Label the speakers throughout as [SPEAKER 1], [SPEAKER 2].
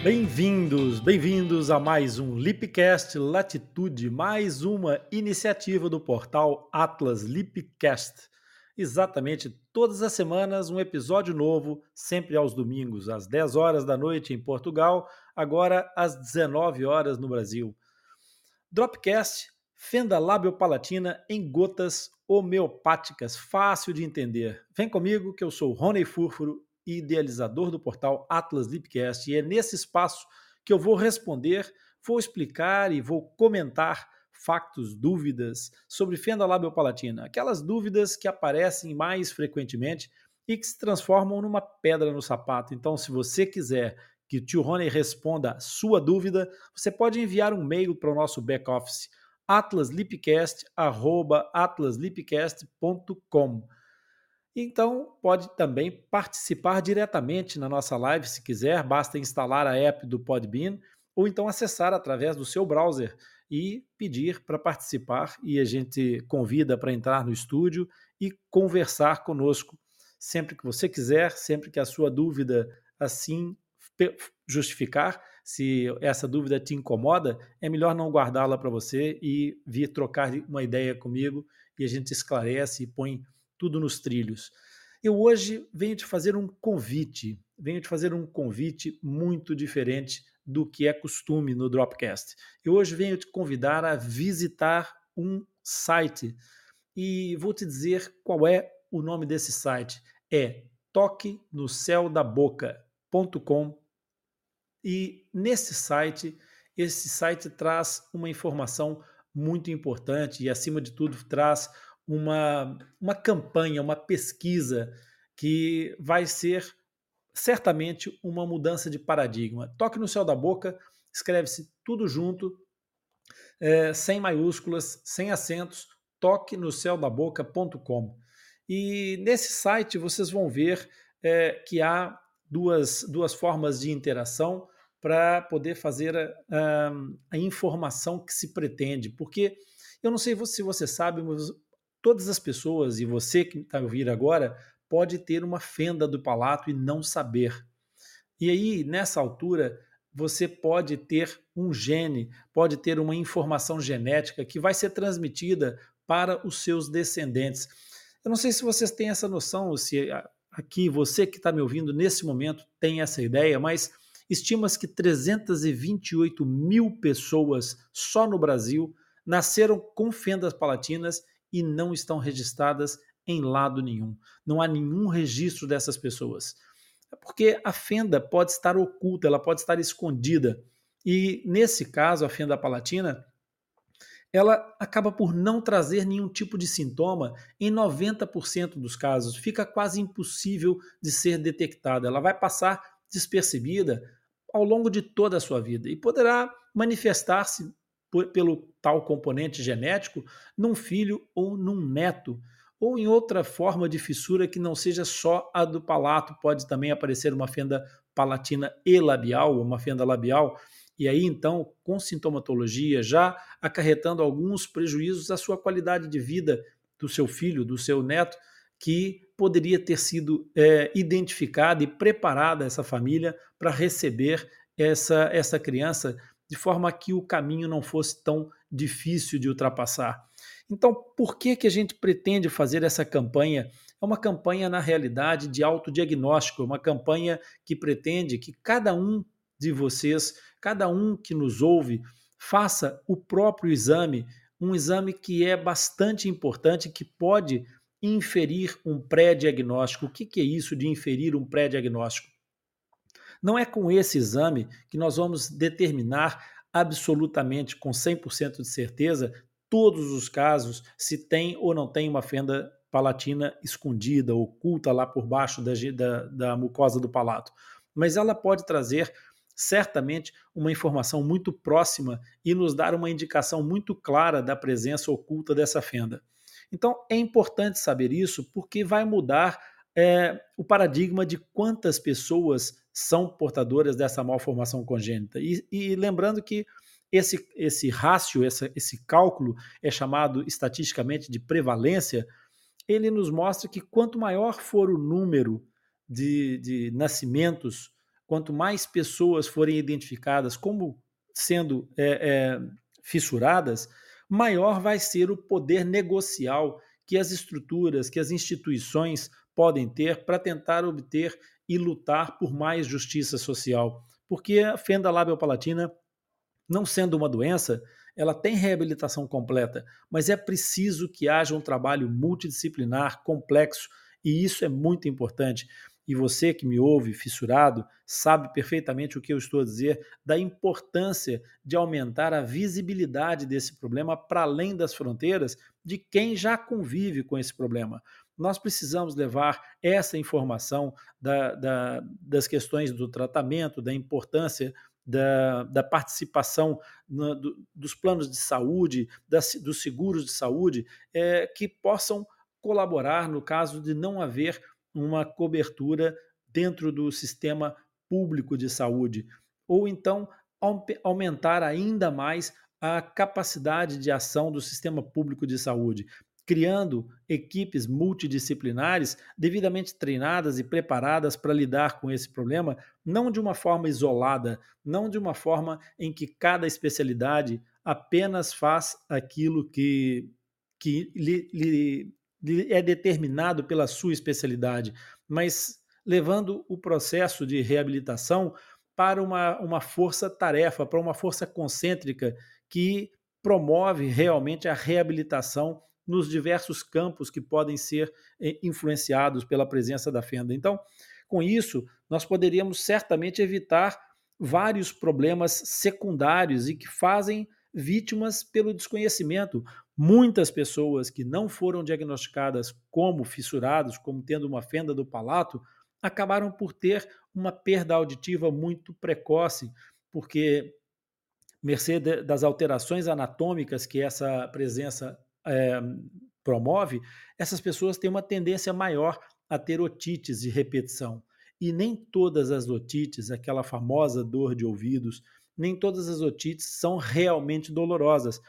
[SPEAKER 1] Bem-vindos, bem-vindos a mais um Lipcast Latitude, mais uma iniciativa do portal Atlas Lipcast. Exatamente todas as semanas um episódio novo, sempre aos domingos, às 10 horas da noite em Portugal, agora às 19 horas no Brasil. Dropcast, fenda labiopalatina em gotas homeopáticas, fácil de entender. Vem comigo que eu sou Rony Furfuro idealizador do portal Atlas Lipcast, e é nesse espaço que eu vou responder, vou explicar e vou comentar factos, dúvidas sobre fenda labiopalatina, aquelas dúvidas que aparecem mais frequentemente e que se transformam numa pedra no sapato. Então, se você quiser que o tio Rony responda a sua dúvida, você pode enviar um e-mail para o nosso back-office atlaslipcast.com. Então, pode também participar diretamente na nossa live, se quiser, basta instalar a app do Podbean ou então acessar através do seu browser e pedir para participar e a gente convida para entrar no estúdio e conversar conosco sempre que você quiser, sempre que a sua dúvida assim justificar. Se essa dúvida te incomoda, é melhor não guardá-la para você e vir trocar uma ideia comigo e a gente esclarece e põe tudo nos trilhos. Eu hoje venho te fazer um convite, venho te fazer um convite muito diferente do que é costume no Dropcast. Eu hoje venho te convidar a visitar um site e vou te dizer qual é o nome desse site. É toque no céu da boca.com e nesse site, esse site traz uma informação muito importante e acima de tudo traz uma, uma campanha, uma pesquisa que vai ser certamente uma mudança de paradigma. Toque no céu da boca, escreve-se tudo junto, é, sem maiúsculas, sem acentos, toque no céu da boca.com. E nesse site vocês vão ver é, que há duas, duas formas de interação para poder fazer a, a, informação que se pretende. Porque eu não sei se você sabe, mas todas as pessoas, e você que está ouvindo agora, pode ter uma fenda do palato e não saber. E aí, nessa altura, você pode ter um gene, pode ter uma informação genética que vai ser transmitida para os seus descendentes. Eu não sei se vocês têm essa noção, se aqui você que está me ouvindo nesse momento tem essa ideia, mas estima-se que 328 mil pessoas só no Brasil nasceram com fendas palatinas e não estão registradas em lado nenhum. Não há nenhum registro dessas pessoas. É porque a fenda pode estar oculta, ela pode estar escondida. E nesse caso, a fenda palatina, ela acaba por não trazer nenhum tipo de sintoma em 90% dos casos. Fica quase impossível de ser detectada. Ela vai passar despercebida ao longo de toda a sua vida e poderá manifestar-se pelo tal componente genético num filho ou num neto, ou em outra forma de fissura que não seja só a do palato, pode também aparecer uma fenda palatina e labial, uma fenda labial, e aí então, com sintomatologia, já acarretando alguns prejuízos à sua qualidade de vida do seu filho, do seu neto, que poderia ter sido é, identificada e preparada essa família para receber essa, essa criança de forma que o caminho não fosse tão difícil de ultrapassar. Então, por que, que a gente pretende fazer essa campanha? É uma campanha, na realidade, de autodiagnóstico, uma campanha que pretende que cada um de vocês, cada um que nos ouve, faça o próprio exame, um exame que é bastante importante, que pode inferir um pré-diagnóstico. O que, que é isso de inferir um pré-diagnóstico? Não é com esse exame que nós vamos determinar absolutamente, com 100% de certeza, todos os casos, se tem ou não tem uma fenda palatina escondida, oculta lá por baixo da, da, da mucosa do palato. Mas ela pode trazer certamente uma informação muito próxima e nos dar uma indicação muito clara da presença oculta dessa fenda. Então é importante saber isso porque vai mudar é, o paradigma de quantas pessoas são portadoras dessa malformação congênita. E, e lembrando que esse, esse rácio, essa, esse cálculo é chamado estatisticamente de prevalência, ele nos mostra que quanto maior for o número de, de nascimentos, quanto mais pessoas forem identificadas como sendo é, é, fissuradas, maior vai ser o poder negocial que as estruturas, que as instituições podem ter para tentar obter e lutar por mais justiça social. Porque a fenda labial-palatina, não sendo uma doença, ela tem reabilitação completa, mas é preciso que haja um trabalho multidisciplinar, complexo, e isso é muito importante e você que me ouve fissurado sabe perfeitamente o que eu estou a dizer da importância de aumentar a visibilidade desse problema para além das fronteiras de quem já convive com esse problema. Nós precisamos levar essa informação da, da, das questões do tratamento, da importância da, da, participação no, do, dos planos de saúde, das, dos seguros de saúde, é, que possam colaborar no caso de não haver uma cobertura dentro do sistema público de saúde, ou então aumentar ainda mais a capacidade de ação do sistema público de saúde, criando equipes multidisciplinares devidamente treinadas e preparadas para lidar com esse problema, não de uma forma isolada, não de uma forma em que cada especialidade apenas faz aquilo que, que lhe, lhe, é determinado pela sua especialidade, mas levando o processo de reabilitação para uma, uma força-tarefa, para uma força concêntrica que promove realmente a reabilitação nos diversos campos que podem ser eh, influenciados pela presença da fenda. Então, com isso, nós poderíamos certamente evitar vários problemas secundários e que fazem vítimas pelo desconhecimento. Muitas pessoas que não foram diagnosticadas como fissurados, como tendo uma fenda do palato, acabaram por ter uma perda auditiva muito precoce, porque, mercê das alterações anatômicas que essa presença é, promove, essas pessoas têm uma tendência maior a ter otites de repetição. E nem todas as otites, aquela famosa dor de ouvidos, nem todas as otites são realmente dolorosas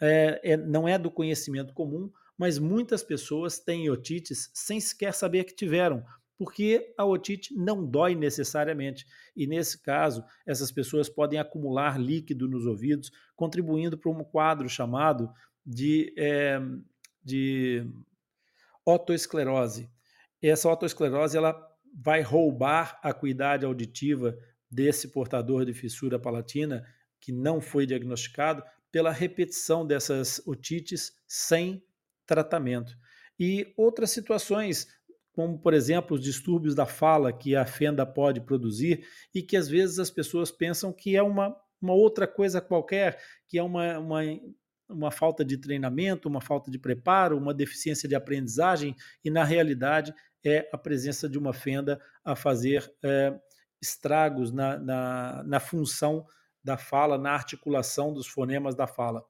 [SPEAKER 1] é, é, não é do conhecimento comum, mas muitas pessoas têm otites sem sequer saber que tiveram, porque a otite não dói necessariamente. E nesse caso, essas pessoas podem acumular líquido nos ouvidos, contribuindo para um quadro chamado de, é, de otoesclerose. Essa otoesclerose ela vai roubar a acuidade auditiva desse portador de fissura palatina que não foi diagnosticado, pela repetição dessas otites sem tratamento. E outras situações, como por exemplo os distúrbios da fala que a fenda pode produzir e que às vezes as pessoas pensam que é uma, uma outra coisa qualquer, que é uma, uma, uma falta de treinamento, uma falta de preparo, uma deficiência de aprendizagem, e na realidade é a presença de uma fenda a fazer é, estragos na, na, na função da fala, na articulação dos fonemas da fala.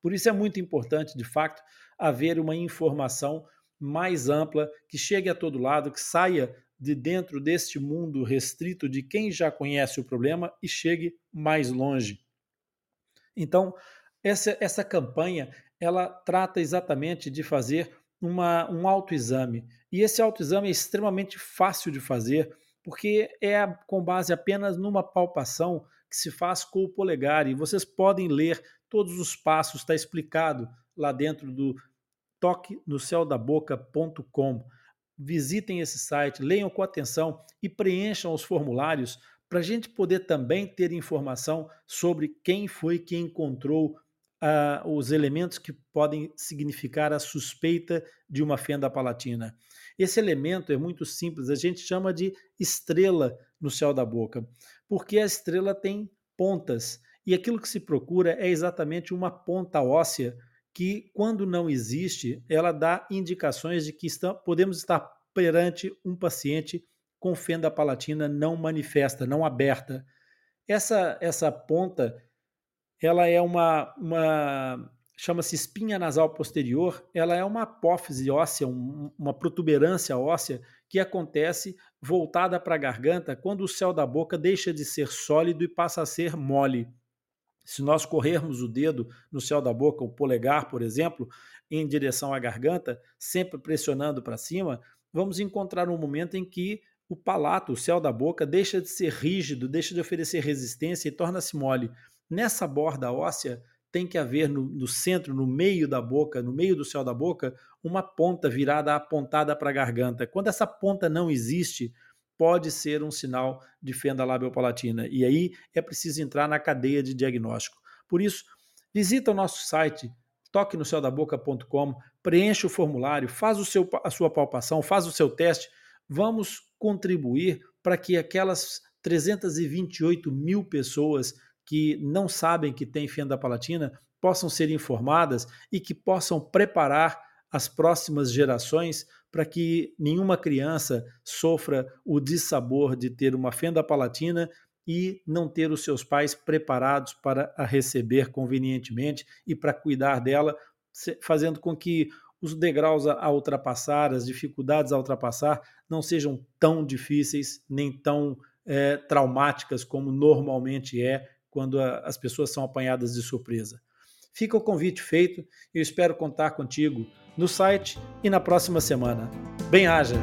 [SPEAKER 1] Por isso é muito importante, de fato, haver uma informação mais ampla, que chegue a todo lado, que saia de dentro deste mundo restrito de quem já conhece o problema e chegue mais longe. Então, essa, essa campanha ela trata exatamente de fazer uma, um autoexame. E esse autoexame é extremamente fácil de fazer, porque é com base apenas numa palpação que se faz com o polegar. E vocês podem ler todos os passos, está explicado lá dentro do toque no céu da boca.com. Visitem esse site, leiam com atenção e preencham os formulários para a gente poder também ter informação sobre quem foi que encontrou uh, os elementos que podem significar a suspeita de uma fenda palatina. Esse elemento é muito simples, a gente chama de estrela no céu da boca, porque a estrela tem pontas e aquilo que se procura é exatamente uma ponta óssea que, quando não existe, ela dá indicações de que está, podemos estar perante um paciente com fenda palatina não manifesta, não aberta. Essa, essa ponta, ela é uma, uma chama-se espinha nasal posterior, ela é uma apófise óssea, um, uma protuberância óssea que acontece voltada para a garganta quando o céu da boca deixa de ser sólido e passa a ser mole. Se nós corrermos o dedo no céu da boca, o polegar, por exemplo, em direção à garganta, sempre pressionando para cima, vamos encontrar um momento em que o palato, o céu da boca, deixa de ser rígido, deixa de oferecer resistência e torna-se mole. Nessa borda óssea, tem que haver no, no, centro, no meio da boca, no meio do céu da boca, uma ponta virada apontada para a garganta. Quando essa ponta não existe, pode ser um sinal de fenda labiopalatina. E aí é preciso entrar na cadeia de diagnóstico. Por isso, visita o nosso site, toque no céudaboca.com, preencha o formulário, faz o seu, a sua palpação, faz o seu teste. Vamos contribuir para que aquelas 328 mil pessoas que não sabem que tem fenda palatina possam ser informadas e que possam preparar as próximas gerações para que nenhuma criança sofra o dissabor de ter uma fenda palatina e não ter os seus pais preparados para a receber convenientemente e para cuidar dela, fazendo com que os degraus a ultrapassar, as dificuldades a ultrapassar, não sejam tão difíceis nem tão é, traumáticas como normalmente é quando a, as pessoas são apanhadas de surpresa. Fica o convite feito eu espero contar contigo no site e na próxima semana. Bem-haja!